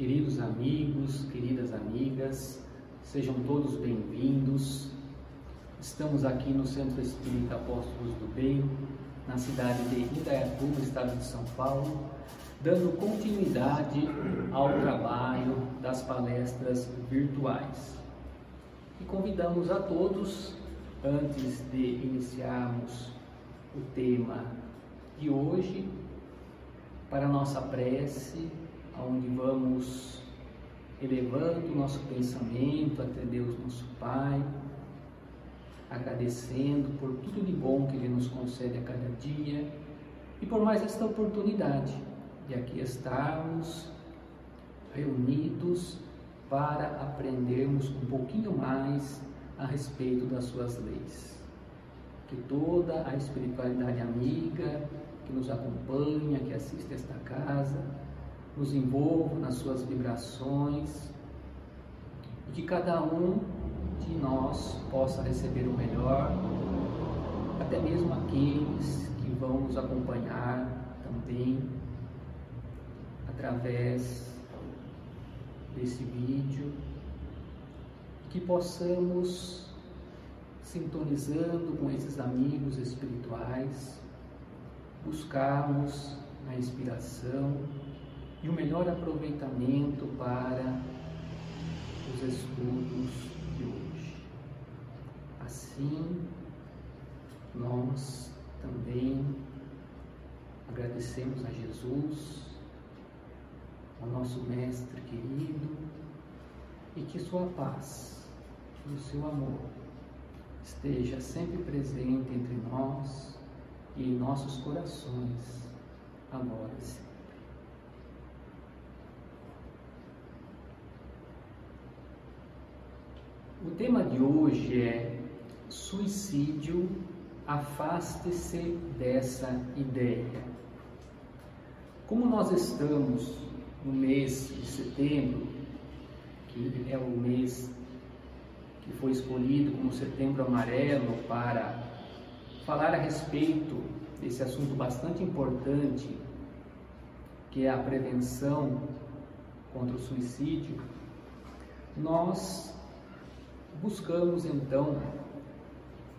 Queridos amigos, queridas amigas, sejam todos bem-vindos. Estamos aqui no Centro Espírita Apóstolos do Bem, na cidade de Indaiatuba, estado de São Paulo, dando continuidade ao trabalho das palestras virtuais. E convidamos a todos, antes de iniciarmos o tema de hoje, para a nossa prece onde vamos elevando o nosso pensamento até Deus nosso Pai, agradecendo por tudo de bom que Ele nos concede a cada dia e por mais esta oportunidade de aqui estarmos reunidos para aprendermos um pouquinho mais a respeito das suas leis. Que toda a espiritualidade amiga que nos acompanha, que assiste esta casa, nos envolva nas suas vibrações e que cada um de nós possa receber o melhor, até mesmo aqueles que vão nos acompanhar também através desse vídeo, que possamos sintonizando com esses amigos espirituais, buscarmos a inspiração e o melhor aproveitamento para os estudos de hoje. Assim, nós também agradecemos a Jesus, ao nosso Mestre querido, e que Sua paz e o seu amor esteja sempre presente entre nós e em nossos corações, agora e sempre. O tema de hoje é suicídio, afaste-se dessa ideia. Como nós estamos no mês de setembro, que é o mês que foi escolhido como setembro amarelo para falar a respeito desse assunto bastante importante, que é a prevenção contra o suicídio, nós buscamos então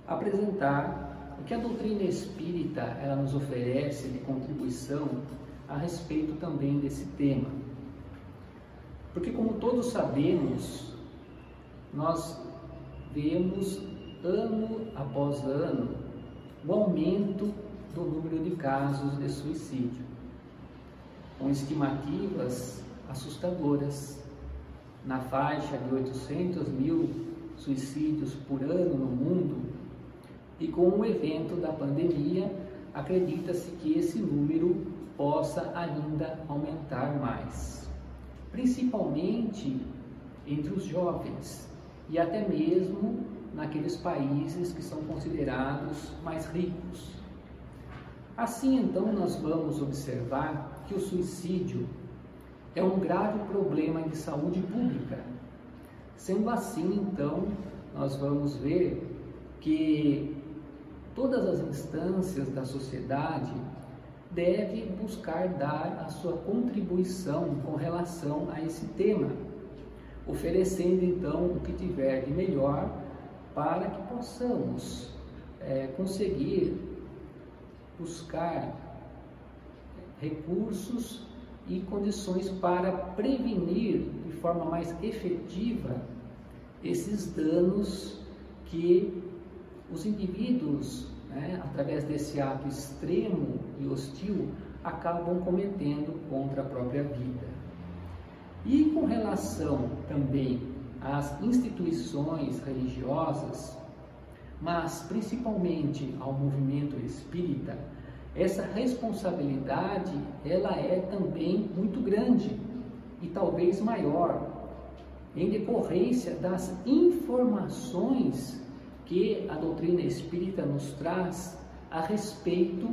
apresentar o que a doutrina espírita ela nos oferece de contribuição a respeito também desse tema. Porque como todos sabemos, nós vemos ano após ano o aumento do número de casos de suicídio, com estimativas assustadoras, na faixa de 800 mil suicídios por ano no mundo, e com o evento da pandemia, acredita-se que esse número possa ainda aumentar mais, principalmente entre os jovens e até mesmo naqueles países que são considerados mais ricos. Assim, então, nós vamos observar que o suicídio é um grave problema de saúde pública Sendo assim, então, nós vamos ver que todas as instâncias da sociedade devem buscar dar a sua contribuição com relação a esse tema, oferecendo então o que tiver de melhor para que possamos é, conseguir buscar recursos e condições para prevenir de forma mais efetiva esses danos que os indivíduos, né, através desse ato extremo e hostil, acabam cometendo contra a própria vida. E com relação também às instituições religiosas, mas principalmente ao movimento espírita, essa responsabilidade ela é também muito grande e talvez maior em decorrência das informações que a doutrina espírita nos traz a respeito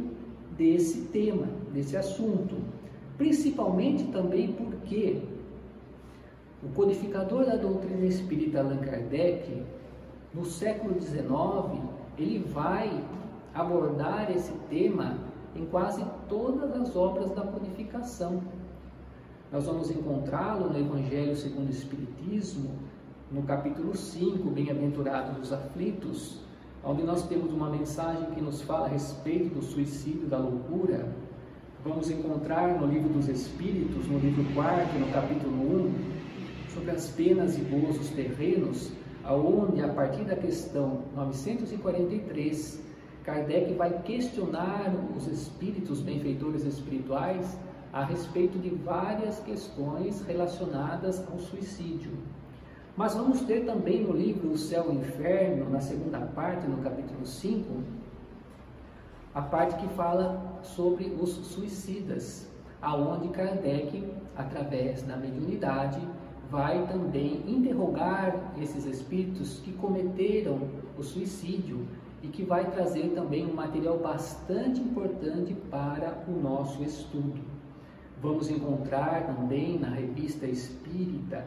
desse tema, desse assunto. Principalmente também porque o codificador da doutrina espírita Allan Kardec, no século XIX, ele vai abordar esse tema em quase todas as obras da codificação. Nós vamos encontrá-lo no Evangelho segundo o Espiritismo, no capítulo 5, Bem-aventurados os aflitos, onde nós temos uma mensagem que nos fala a respeito do suicídio, da loucura. Vamos encontrar no livro dos Espíritos, no livro 4, no capítulo 1, sobre as penas e gozos terrenos, aonde a partir da questão 943, Kardec vai questionar os espíritos benfeitores espirituais a respeito de várias questões relacionadas ao suicídio. Mas vamos ter também no livro O Céu e o Inferno, na segunda parte, no capítulo 5, a parte que fala sobre os suicidas, aonde Kardec, através da mediunidade, vai também interrogar esses espíritos que cometeram o suicídio e que vai trazer também um material bastante importante para o nosso estudo. Vamos encontrar também na revista Espírita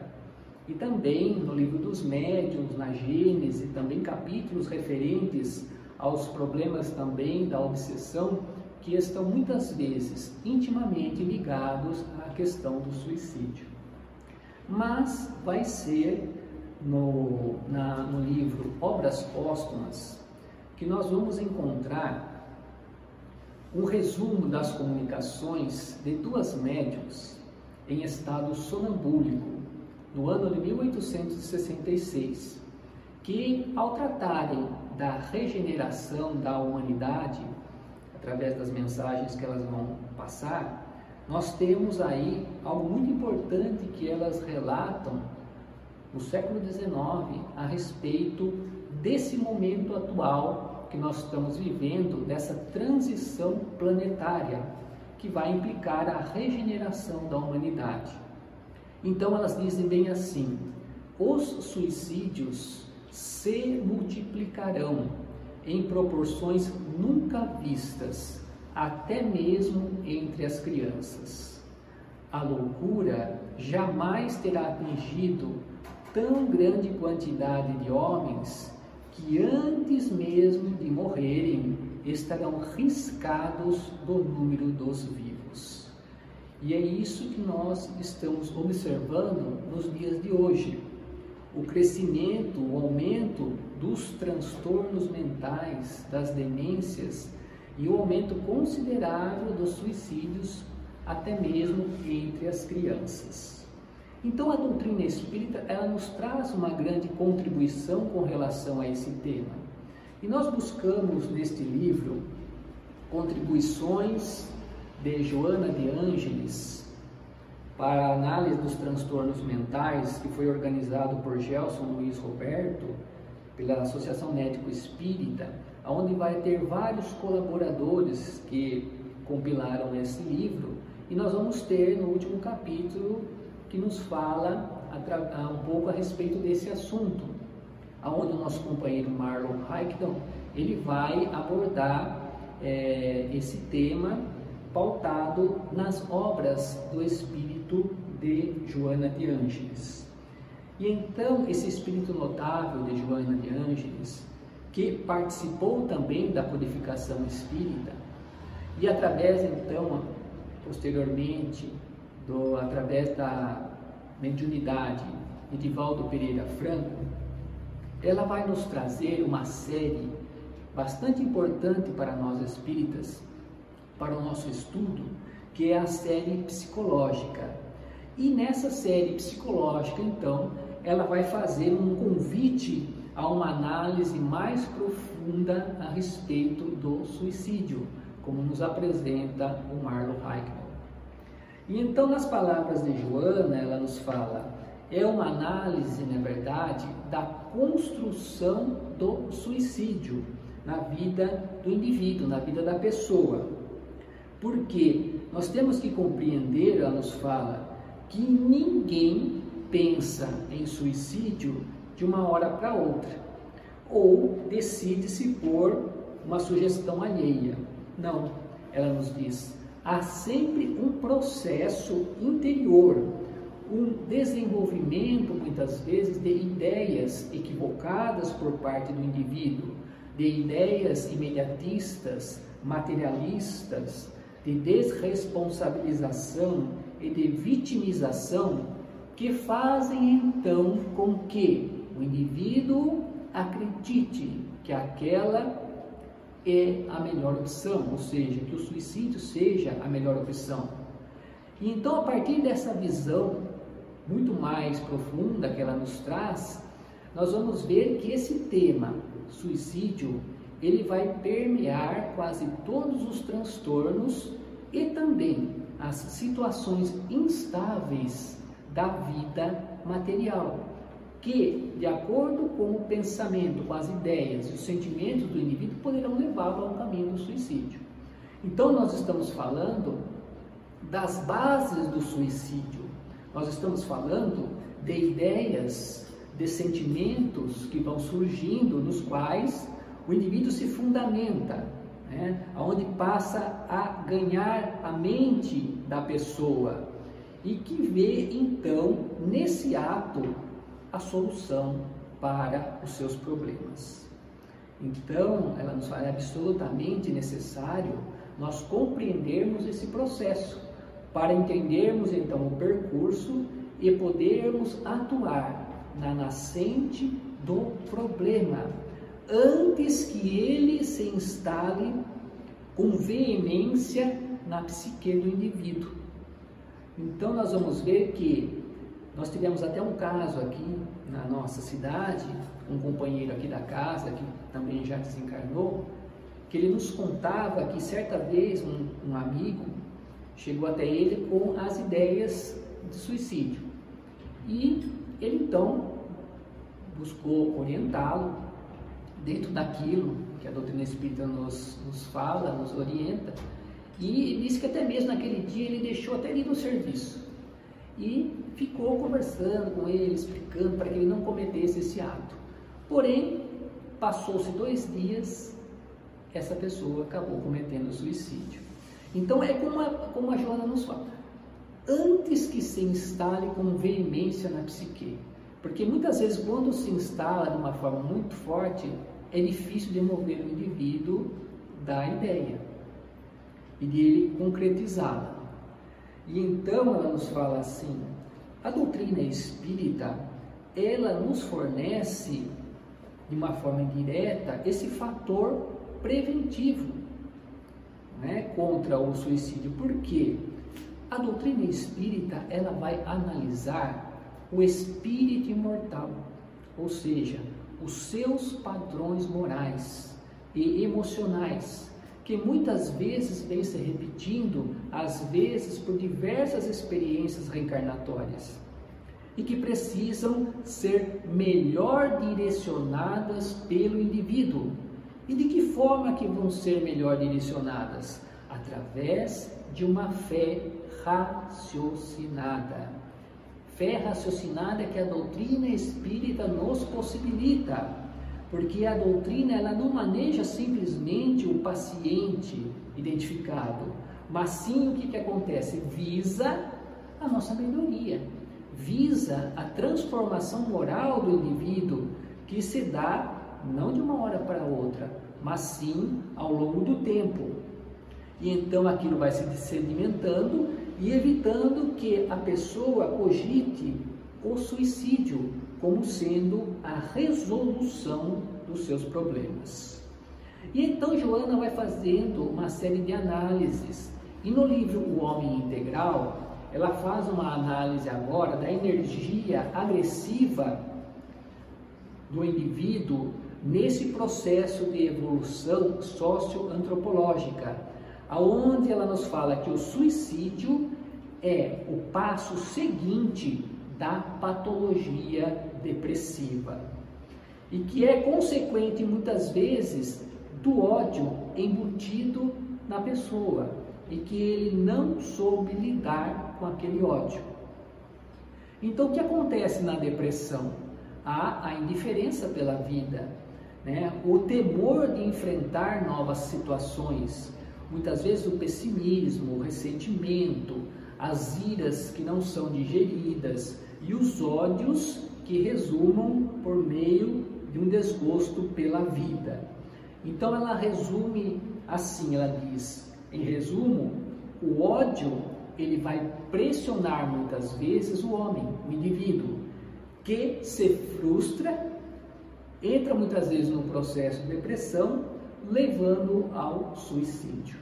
e também no livro dos médiuns, na Gênese, também capítulos referentes aos problemas também da obsessão que estão muitas vezes intimamente ligados à questão do suicídio. Mas vai ser no, na, no livro Obras Póstumas que nós vamos encontrar um resumo das comunicações de duas médiums em estado sonambúlico no ano de 1866, que ao tratarem da regeneração da humanidade através das mensagens que elas vão passar, nós temos aí algo muito importante que elas relatam no século XIX a respeito desse momento atual que nós estamos vivendo dessa transição planetária que vai implicar a regeneração da humanidade. Então elas dizem bem assim: os suicídios se multiplicarão em proporções nunca vistas, até mesmo entre as crianças. A loucura jamais terá atingido tão grande quantidade de homens que antes mesmo de morrerem estarão riscados do número dos vivos. E é isso que nós estamos observando nos dias de hoje. O crescimento, o aumento dos transtornos mentais, das demências e o aumento considerável dos suicídios, até mesmo entre as crianças. Então a doutrina espírita ela nos traz uma grande contribuição com relação a esse tema. E nós buscamos neste livro contribuições de Joana de Ângeles para a análise dos transtornos mentais, que foi organizado por Gelson Luiz Roberto, pela Associação Médico Espírita, onde vai ter vários colaboradores que compilaram esse livro, e nós vamos ter no último capítulo que nos fala um pouco a respeito desse assunto, aonde o nosso companheiro Marlon Haikton ele vai abordar é, esse tema pautado nas obras do espírito de Joana de Ângeles. E então esse espírito notável de Joana de Ângeles, que participou também da codificação espírita, e através então, posteriormente, do, através da mediunidade Edivaldo Pereira Franco, ela vai nos trazer uma série bastante importante para nós espíritas, para o nosso estudo, que é a série psicológica. E nessa série psicológica, então, ela vai fazer um convite a uma análise mais profunda a respeito do suicídio, como nos apresenta o Marlon Eichmann. E então, nas palavras de Joana, ela nos fala: é uma análise, na verdade, da construção do suicídio na vida do indivíduo, na vida da pessoa. Porque nós temos que compreender, ela nos fala, que ninguém pensa em suicídio de uma hora para outra, ou decide-se por uma sugestão alheia. Não, ela nos diz, há sempre um processo interior, um desenvolvimento, muitas vezes, de ideias equivocadas por parte do indivíduo, de ideias imediatistas, materialistas, de desresponsabilização e de vitimização que fazem então com que o indivíduo acredite que aquela é a melhor opção, ou seja, que o suicídio seja a melhor opção. E então, a partir dessa visão muito mais profunda que ela nos traz, nós vamos ver que esse tema, suicídio, ele vai permear quase todos os transtornos e também as situações instáveis da vida material, que, de acordo com o pensamento, com as ideias e os sentimentos do indivíduo, poderão levá-lo ao caminho do suicídio. Então, nós estamos falando das bases do suicídio, nós estamos falando de ideias, de sentimentos que vão surgindo, nos quais o indivíduo se fundamenta, né? onde passa a ganhar a mente da pessoa e que vê então nesse ato a solução para os seus problemas. Então, ela nos fala é absolutamente necessário nós compreendermos esse processo para entendermos então o percurso e podermos atuar na nascente do problema antes que ele se instale com veemência na psique do indivíduo. Então nós vamos ver que nós tivemos até um caso aqui na nossa cidade, um companheiro aqui da casa que também já desencarnou, que ele nos contava que certa vez um, um amigo chegou até ele com as ideias de suicídio. E ele então buscou orientá-lo dentro daquilo que a doutrina espírita nos, nos fala, nos orienta, e disse que até mesmo naquele dia ele deixou até ir no serviço e ficou conversando com ele, explicando para que ele não cometesse esse ato. Porém, passou-se dois dias, essa pessoa acabou cometendo suicídio. Então é como a, como a Joana nos fala. Antes que se instale com veemência na psique, porque muitas vezes quando se instala de uma forma muito forte, é difícil de mover o indivíduo da ideia e de ele concretizá-la. E então ela nos fala assim: a doutrina espírita ela nos fornece de uma forma indireta esse fator preventivo né, contra o suicídio. Por quê? A doutrina espírita ela vai analisar o espírito imortal, ou seja, os seus padrões morais e emocionais, que muitas vezes vem se repetindo, às vezes por diversas experiências reencarnatórias, e que precisam ser melhor direcionadas pelo indivíduo. E de que forma que vão ser melhor direcionadas? Através de uma fé raciocinada. Fé raciocinada que a doutrina espírita nos possibilita, porque a doutrina ela não maneja simplesmente o paciente identificado, mas sim o que, que acontece? Visa a nossa melhoria, visa a transformação moral do indivíduo que se dá não de uma hora para outra, mas sim ao longo do tempo. E então aquilo vai se sedimentando e evitando que a pessoa cogite o suicídio como sendo a resolução dos seus problemas. E então Joana vai fazendo uma série de análises. E no livro O Homem Integral, ela faz uma análise agora da energia agressiva do indivíduo nesse processo de evolução socioantropológica, aonde ela nos fala que o suicídio é o passo seguinte da patologia depressiva e que é consequente muitas vezes do ódio embutido na pessoa e que ele não soube lidar com aquele ódio. Então, o que acontece na depressão? Há a indiferença pela vida, né? o temor de enfrentar novas situações, muitas vezes o pessimismo, o ressentimento, as iras que não são digeridas e os ódios que resumam por meio de um desgosto pela vida. Então ela resume assim, ela diz, em resumo, o ódio ele vai pressionar muitas vezes o homem, o indivíduo, que se frustra, entra muitas vezes num processo de depressão, levando ao suicídio.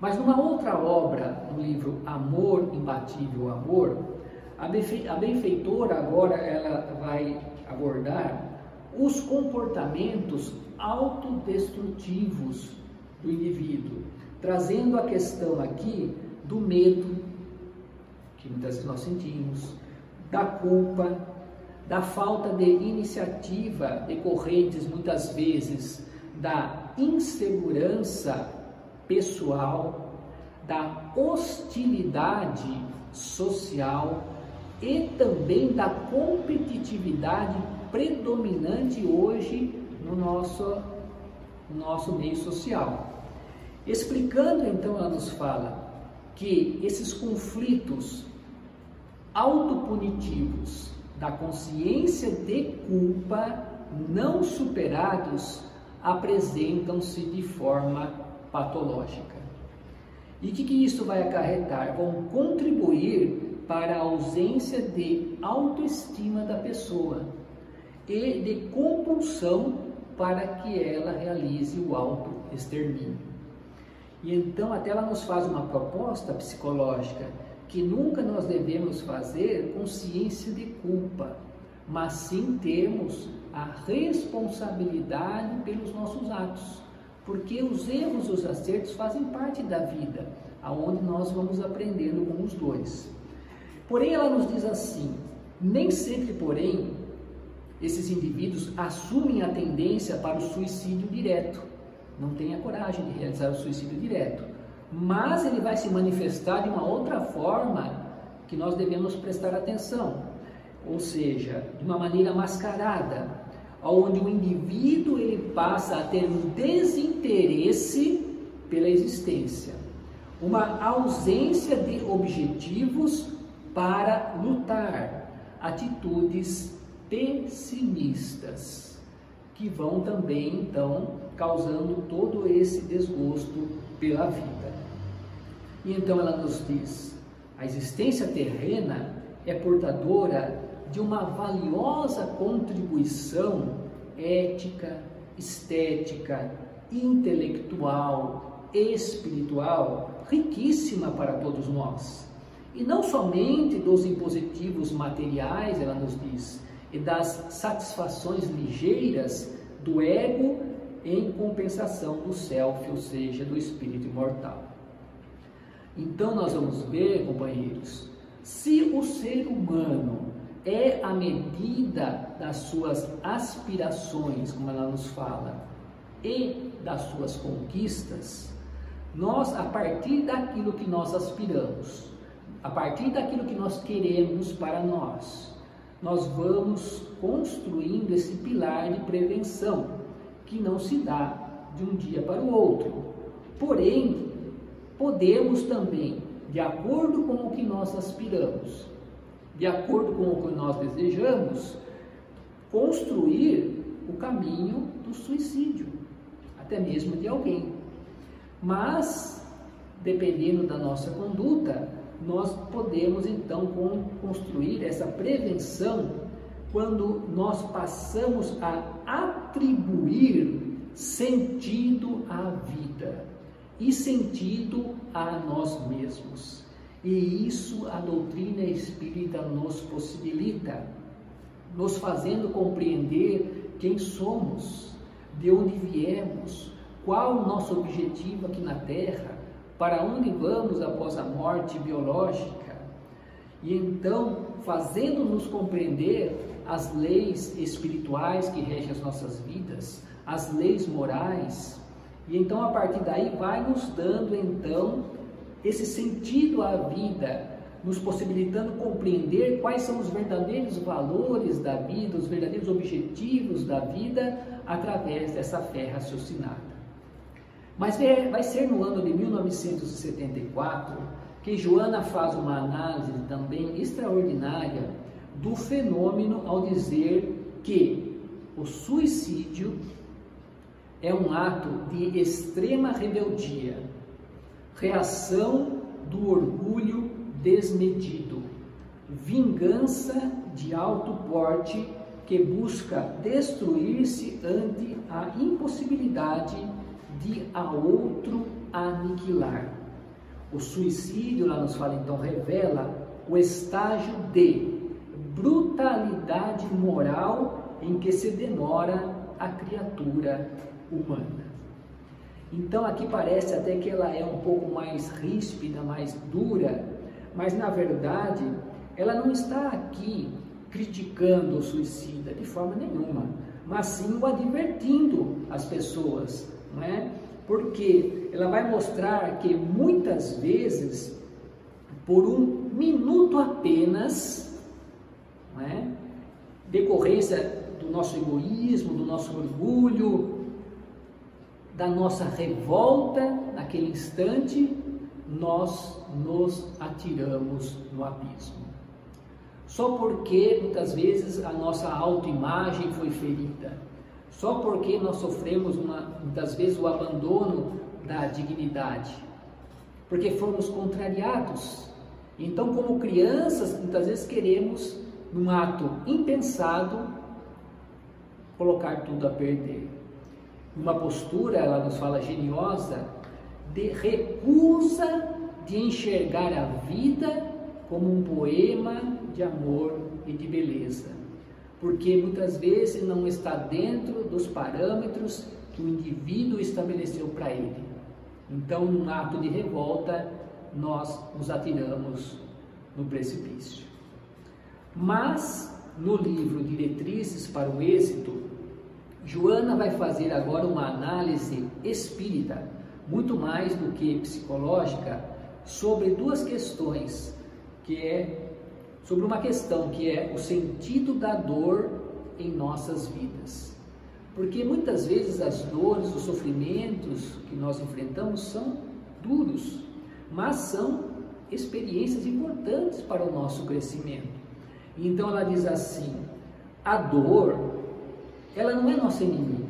Mas numa outra obra, no livro Amor Imbatível Amor, a benfeitora agora ela vai abordar os comportamentos autodestrutivos do indivíduo, trazendo a questão aqui do medo, que muitas vezes nós sentimos, da culpa, da falta de iniciativa decorrentes muitas vezes da insegurança pessoal, da hostilidade social e também da competitividade predominante hoje no nosso, no nosso meio social. Explicando então, ela nos fala que esses conflitos autopunitivos da consciência de culpa não superados apresentam-se de forma patológica. E o que, que isso vai acarretar? Vão contribuir para a ausência de autoestima da pessoa e de compulsão para que ela realize o auto-extermínio. E então até ela nos faz uma proposta psicológica que nunca nós devemos fazer consciência de culpa, mas sim termos a responsabilidade pelos nossos atos, porque os erros e os acertos fazem parte da vida, aonde nós vamos aprendendo com os dois. Porém, ela nos diz assim: nem sempre, porém, esses indivíduos assumem a tendência para o suicídio direto. Não têm a coragem de realizar o suicídio direto. Mas ele vai se manifestar de uma outra forma que nós devemos prestar atenção. Ou seja, de uma maneira mascarada, onde o indivíduo ele passa a ter um desinteresse pela existência, uma ausência de objetivos para lutar, atitudes pessimistas, que vão também então causando todo esse desgosto pela vida. E então ela nos diz: a existência terrena é portadora de uma valiosa contribuição ética, estética, intelectual, espiritual, riquíssima para todos nós. E não somente dos impositivos materiais, ela nos diz, e das satisfações ligeiras do ego em compensação do self, ou seja, do espírito imortal. Então nós vamos ver, companheiros, se o ser humano é a medida das suas aspirações, como ela nos fala, e das suas conquistas, nós, a partir daquilo que nós aspiramos, a partir daquilo que nós queremos para nós, nós vamos construindo esse pilar de prevenção, que não se dá de um dia para o outro. Porém, podemos também, de acordo com o que nós aspiramos, de acordo com o que nós desejamos, construir o caminho do suicídio, até mesmo de alguém. Mas, dependendo da nossa conduta, nós podemos então construir essa prevenção quando nós passamos a atribuir sentido à vida e sentido a nós mesmos. E isso a doutrina espírita nos possibilita, nos fazendo compreender quem somos, de onde viemos, qual o nosso objetivo aqui na Terra, para onde vamos após a morte biológica. E então, fazendo-nos compreender as leis espirituais que regem as nossas vidas, as leis morais, e então a partir daí vai nos dando então esse sentido à vida, nos possibilitando compreender quais são os verdadeiros valores da vida, os verdadeiros objetivos da vida através dessa fé raciocinada. Mas vai ser no ano de 1974 que Joana faz uma análise também extraordinária do fenômeno ao dizer que o suicídio é um ato de extrema rebeldia, reação do orgulho desmedido, vingança de alto porte que busca destruir-se ante a impossibilidade de a outro aniquilar. O suicídio, lá nos fala então, revela o estágio de brutalidade moral em que se demora a criatura humana. Então aqui parece até que ela é um pouco mais ríspida, mais dura, mas na verdade ela não está aqui criticando o suicida de forma nenhuma, mas sim o advertindo as pessoas, não é? Porque ela vai mostrar que muitas vezes, por um minuto apenas, não é? decorrência do nosso egoísmo, do nosso orgulho, da nossa revolta naquele instante, nós nos atiramos no abismo. Só porque muitas vezes a nossa autoimagem foi ferida, só porque nós sofremos uma, muitas vezes o abandono da dignidade, porque fomos contrariados. Então, como crianças, muitas vezes queremos, num ato impensado, colocar tudo a perder. Uma postura, ela nos fala geniosa, de recusa de enxergar a vida como um poema de amor e de beleza, porque muitas vezes não está dentro dos parâmetros que o indivíduo estabeleceu para ele. Então, num ato de revolta, nós nos atiramos no precipício. Mas, no livro Diretrizes para o Êxito, Joana vai fazer agora uma análise espírita, muito mais do que psicológica, sobre duas questões que é sobre uma questão que é o sentido da dor em nossas vidas. Porque muitas vezes as dores, os sofrimentos que nós enfrentamos são duros, mas são experiências importantes para o nosso crescimento. Então ela diz assim: a dor, ela não é nossa inimiga.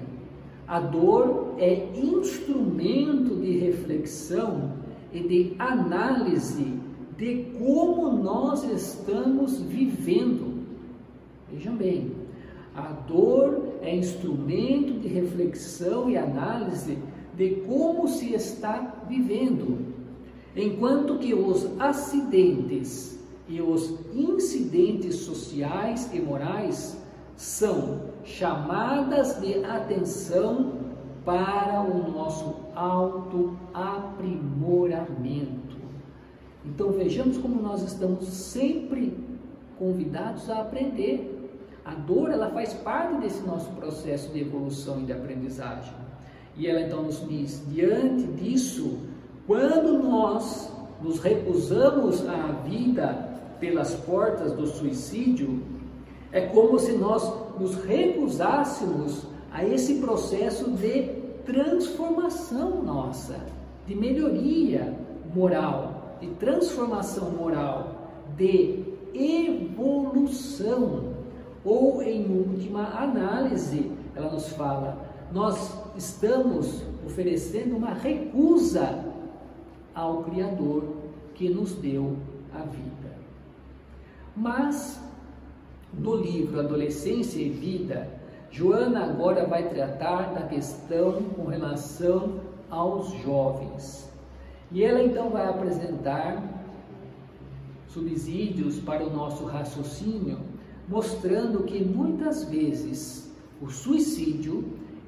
A dor é instrumento de reflexão e de análise de como nós estamos vivendo. Vejam bem, a dor é instrumento de reflexão e análise de como se está vivendo, enquanto que os acidentes e os incidentes sociais e morais são chamadas de atenção para o nosso autoaprimoramento. Então vejamos como nós estamos sempre convidados a aprender. A dor ela faz parte desse nosso processo de evolução e de aprendizagem. E ela então nos diz, diante disso, quando nós nos recusamos à vida pelas portas do suicídio, é como se nós nos recusássemos a esse processo de transformação nossa, de melhoria moral de transformação moral, de evolução, ou em última análise, ela nos fala, nós estamos oferecendo uma recusa ao Criador que nos deu a vida. Mas no livro Adolescência e Vida, Joana agora vai tratar da questão com relação aos jovens. E ela então vai apresentar subsídios para o nosso raciocínio, mostrando que muitas vezes o suicídio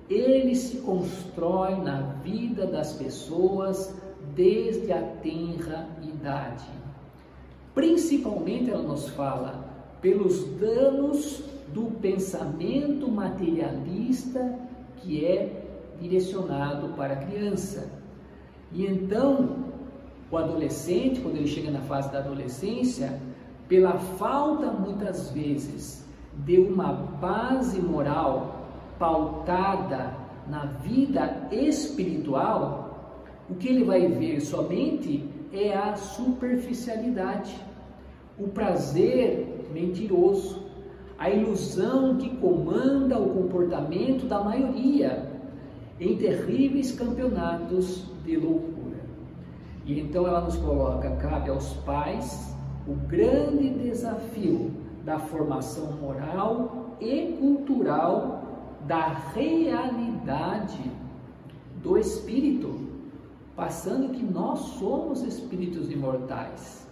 ele se constrói na vida das pessoas desde a tenra idade. Principalmente ela nos fala pelos danos do pensamento materialista que é direcionado para a criança. E então, o adolescente, quando ele chega na fase da adolescência, pela falta muitas vezes de uma base moral pautada na vida espiritual, o que ele vai ver somente é a superficialidade, o prazer mentiroso, a ilusão que comanda o comportamento da maioria em terríveis campeonatos de loucura. E então ela nos coloca, cabe aos pais o grande desafio da formação moral e cultural da realidade do espírito, passando que nós somos espíritos imortais,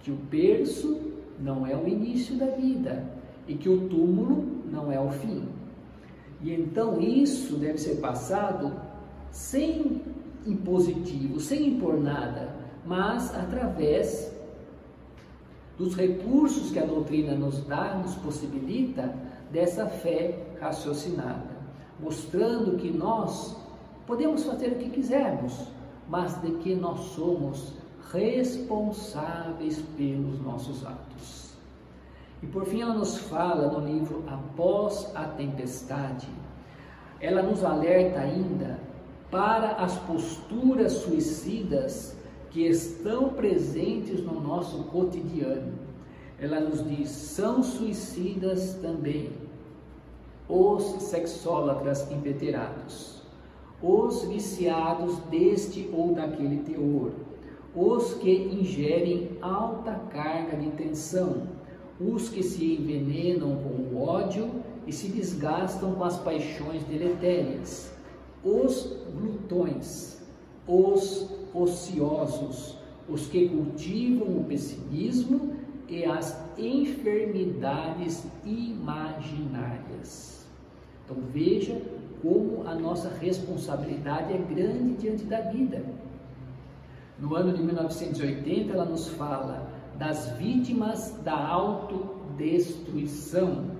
que o berço não é o início da vida e que o túmulo não é o fim. E então isso deve ser passado sem impositivo, sem impor nada, mas através dos recursos que a doutrina nos dá, nos possibilita dessa fé raciocinada, mostrando que nós podemos fazer o que quisermos, mas de que nós somos responsáveis pelos nossos atos. E por fim, ela nos fala no livro Após a Tempestade, ela nos alerta ainda para as posturas suicidas que estão presentes no nosso cotidiano. Ela nos diz: são suicidas também os sexólatras inveterados, os viciados deste ou daquele teor, os que ingerem alta carga de tensão, os que se envenenam com o ódio e se desgastam com as paixões deletérias, os glutões, os ociosos, os que cultivam o pessimismo e as enfermidades imaginárias. Então veja como a nossa responsabilidade é grande diante da vida. No ano de 1980, ela nos fala das vítimas da autodestruição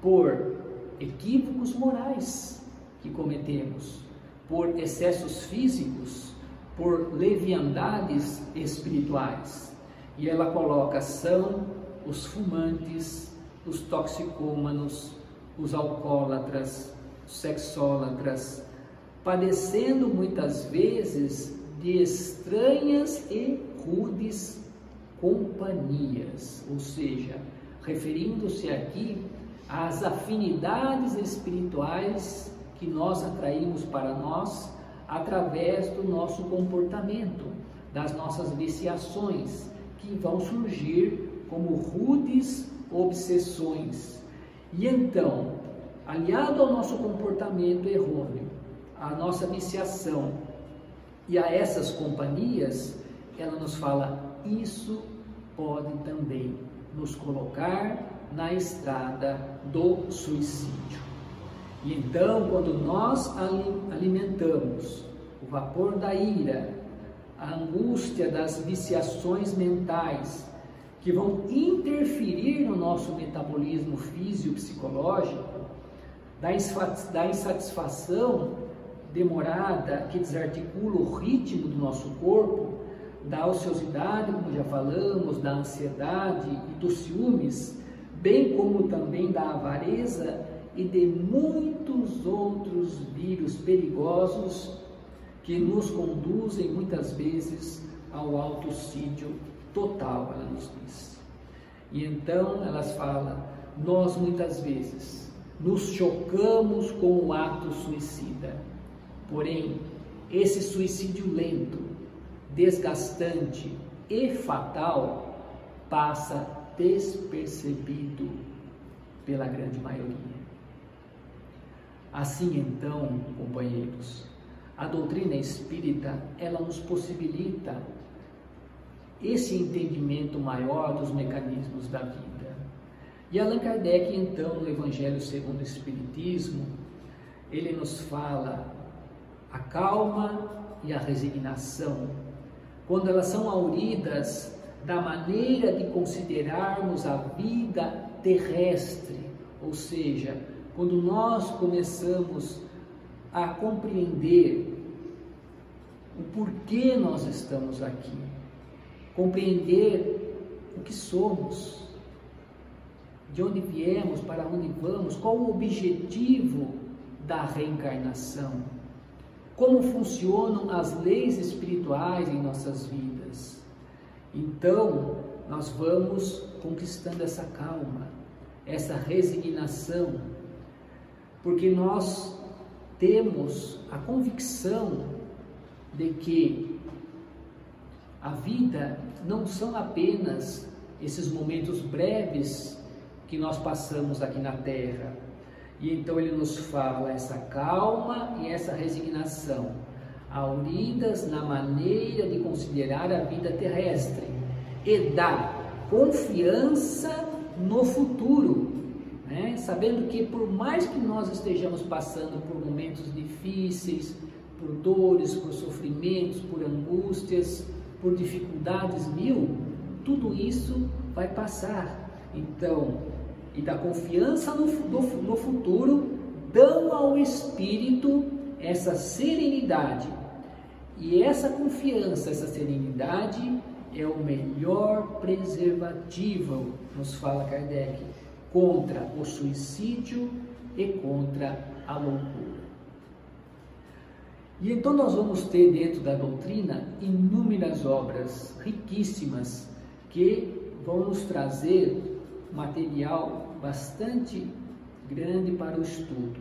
por equívocos morais que cometemos, por excessos físicos, por leviandades espirituais. E ela coloca são os fumantes, os toxicômanos, os alcoólatras, os sexólatras, padecendo muitas vezes de estranhas e rudes companhias, ou seja, referindo-se aqui às afinidades espirituais que nós atraímos para nós através do nosso comportamento, das nossas viciações, que vão surgir como rudes obsessões. E então, aliado ao nosso comportamento errôneo, à nossa viciação e a essas companhias, ela nos fala: isso pode também nos colocar na estrada do suicídio. E então, quando nós alimentamos o vapor da ira, a angústia das viciações mentais, que vão interferir no nosso metabolismo físico-psicológico, da insatisfação demorada que desarticula o ritmo do nosso corpo, da ociosidade, como já falamos, da ansiedade e dos ciúmes, bem como também da avareza e de muitos outros vírus perigosos que nos conduzem muitas vezes ao autocídio total, ela nos diz. E então elas falam, nós muitas vezes nos chocamos com o ato suicida. Porém, esse suicídio lento, desgastante e fatal passa despercebido pela grande maioria. Assim então, companheiros, a doutrina espírita, ela nos possibilita esse entendimento maior dos mecanismos da vida. E Allan Kardec, então, no Evangelho segundo o Espiritismo, ele nos fala a calma e a resignação, quando elas são auridas da maneira de considerarmos a vida terrestre, ou seja, quando nós começamos a compreender o porquê nós estamos aqui, compreender o que somos, de onde viemos, para onde vamos, qual o objetivo da reencarnação, como funcionam as leis espirituais em nossas vidas. Então, nós vamos conquistando essa calma, essa resignação, porque nós temos a convicção de que A vida não são apenas esses momentos breves que nós passamos aqui na terra. E então ele nos fala essa calma e essa resignação, auridas na maneira de considerar a vida terrestre e da confiança no futuro, né? sabendo que por mais que nós estejamos passando por momentos difíceis, por dores, por sofrimentos, por angústias, por dificuldades mil, tudo isso vai passar. Então, e da confiança no, no, no futuro, dão ao espírito essa serenidade. E essa confiança, essa serenidade é o melhor preservativo, nos fala Kardec, contra o suicídio e contra a loucura. E então nós vamos ter dentro da doutrina inúmeras obras riquíssimas que vão nos trazer material bastante grande para o estudo.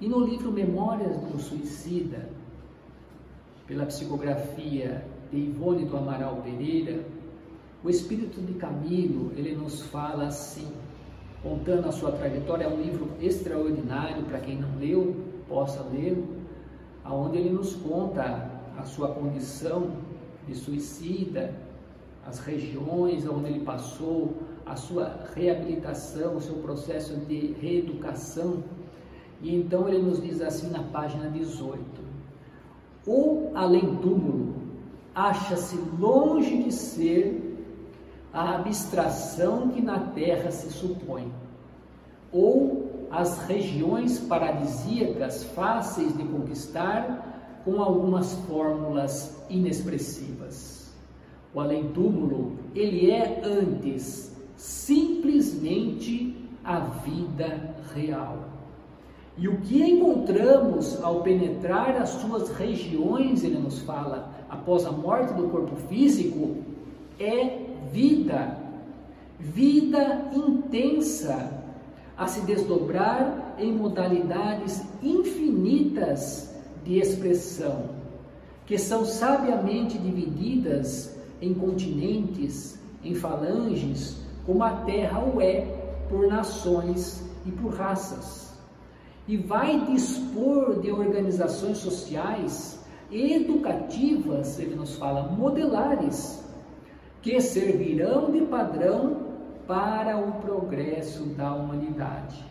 E no livro Memórias do Suicida, pela psicografia de Ivone do Amaral Pereira, o espírito de Camilo, ele nos fala assim, contando a sua trajetória, é um livro extraordinário para quem não leu, possa ler, aonde ele nos conta a sua condição de suicida, as regiões onde ele passou, a sua reabilitação, o seu processo de reeducação. E então ele nos diz assim na página 18: O além-túmulo acha-se longe de ser a abstração que na terra se supõe, ou as regiões paradisíacas fáceis de conquistar com algumas fórmulas inexpressivas. O além-túmulo, ele é antes simplesmente a vida real. E o que encontramos ao penetrar as suas regiões, ele nos fala, após a morte do corpo físico, é vida, vida intensa, a se desdobrar em modalidades infinitas de expressão, que são sabiamente divididas em continentes, em falanges, como a terra o é por nações e por raças. E vai dispor de organizações sociais educativas, ele nos fala, modelares, que servirão de padrão para o progresso da humanidade.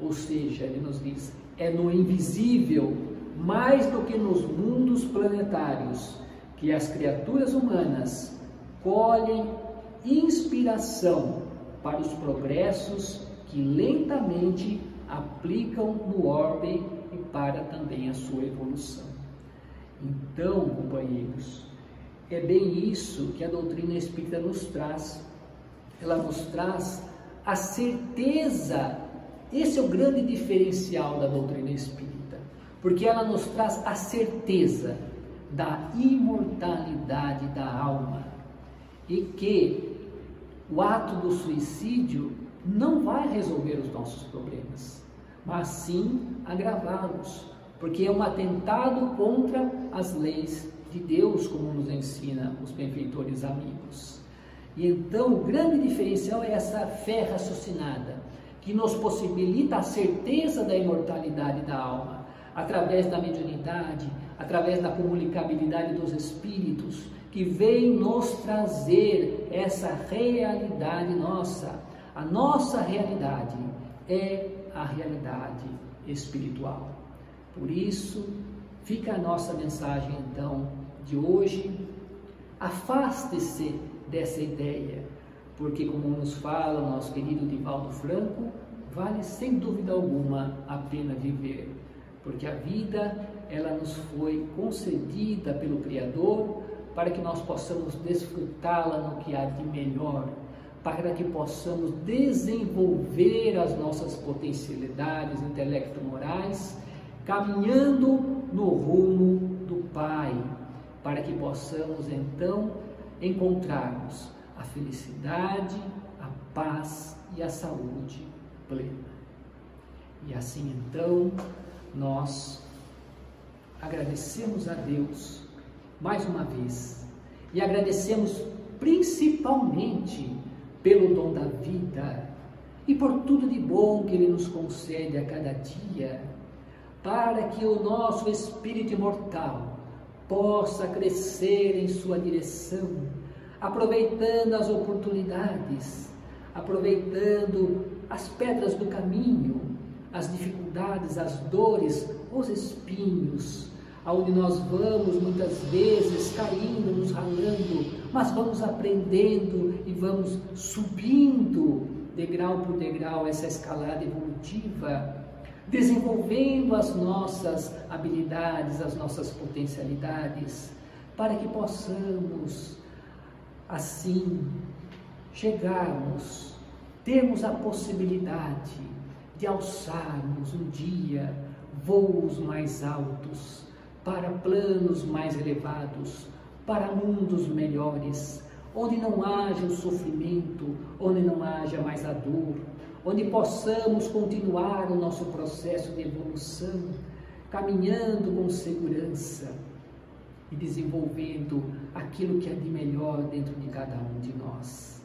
Ou seja, ele nos diz, é no invisível, mais do que nos mundos planetários, que as criaturas humanas colhem inspiração para os progressos que lentamente aplicam no orbe e para também a sua evolução. Então, companheiros, é bem isso que a doutrina espírita nos traz ela nos traz a certeza. Esse é o grande diferencial da doutrina espírita, porque ela nos traz a certeza da imortalidade da alma e que o ato do suicídio não vai resolver os nossos problemas, mas sim agravá-los, porque é um atentado contra as leis de Deus, como nos ensina os benfeitores amigos. E então o grande diferencial é essa fé raciocinada, que nos possibilita a certeza da imortalidade da alma, através da mediunidade, através da comunicabilidade dos espíritos, que vem nos trazer essa realidade nossa. A nossa realidade é a realidade espiritual. Por isso, fica a nossa mensagem então de hoje. Afaste-se dessa ideia, porque, como nos fala o nosso querido Divaldo Franco, vale sem dúvida alguma a pena viver, porque a vida ela nos foi concedida pelo Criador para que nós possamos desfrutá-la no que há de melhor, para que possamos desenvolver as nossas potencialidades intelecto-morais, caminhando no rumo do Pai, para que possamos então encontrarmos a felicidade, a paz e a saúde plena. E assim então nós agradecemos a Deus mais uma vez. E agradecemos principalmente pelo dom da vida e por tudo de bom que Ele nos concede a cada dia, para que o nosso espírito imortal possa crescer em Sua direção, aproveitando as oportunidades, aproveitando as pedras do caminho, as dificuldades, as dores, os espinhos, aonde nós vamos muitas vezes caindo, nos ralando, mas vamos aprendendo e vamos subindo degrau por degrau essa escalada evolutiva, desenvolvendo as nossas habilidades, as nossas potencialidades, para que possamos assim chegarmos, termos a possibilidade de alçarmos um dia voos mais altos, para planos mais elevados, para mundos melhores, onde não haja o sofrimento, onde não haja mais a dor, onde possamos continuar o nosso processo de evolução, caminhando com segurança e desenvolvendo aquilo que é de melhor dentro de cada um de nós.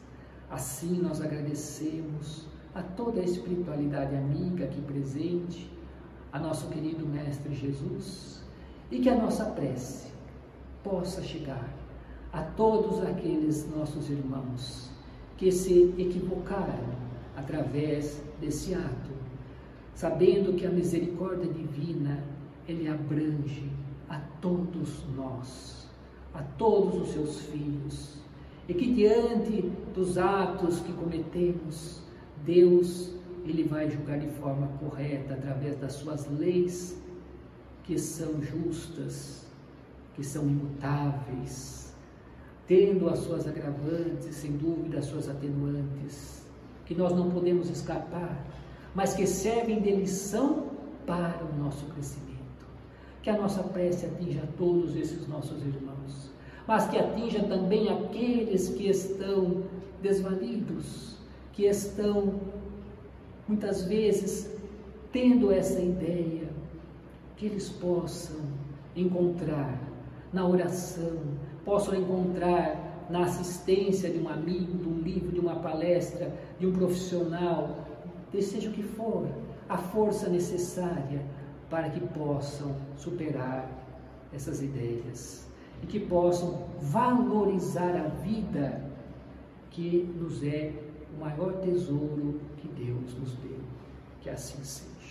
Assim nós agradecemos a toda a espiritualidade amiga aqui presente, a nosso querido Mestre Jesus, e que a nossa prece possa chegar a todos aqueles nossos irmãos que se equivocaram através desse ato, sabendo que a misericórdia divina ele abrange a todos nós, a todos os seus filhos, e que diante dos atos que cometemos, Deus ele vai julgar de forma correta através das suas leis que são justas, que são imutáveis, tendo as suas agravantes, sem dúvida as suas atenuantes, que nós não podemos escapar, mas que servem de lição para o nosso crescimento. Que a nossa prece atinja todos esses nossos irmãos, mas que atinja também aqueles que estão desvalidos, que estão muitas vezes tendo essa ideia, que eles possam encontrar na oração, possam encontrar na assistência de um amigo, de um livro, de uma palestra, de um profissional, seja o que for, a força necessária para que possam superar essas ideias e que possam valorizar a vida que nos é o maior tesouro que Deus nos deu. Que assim seja.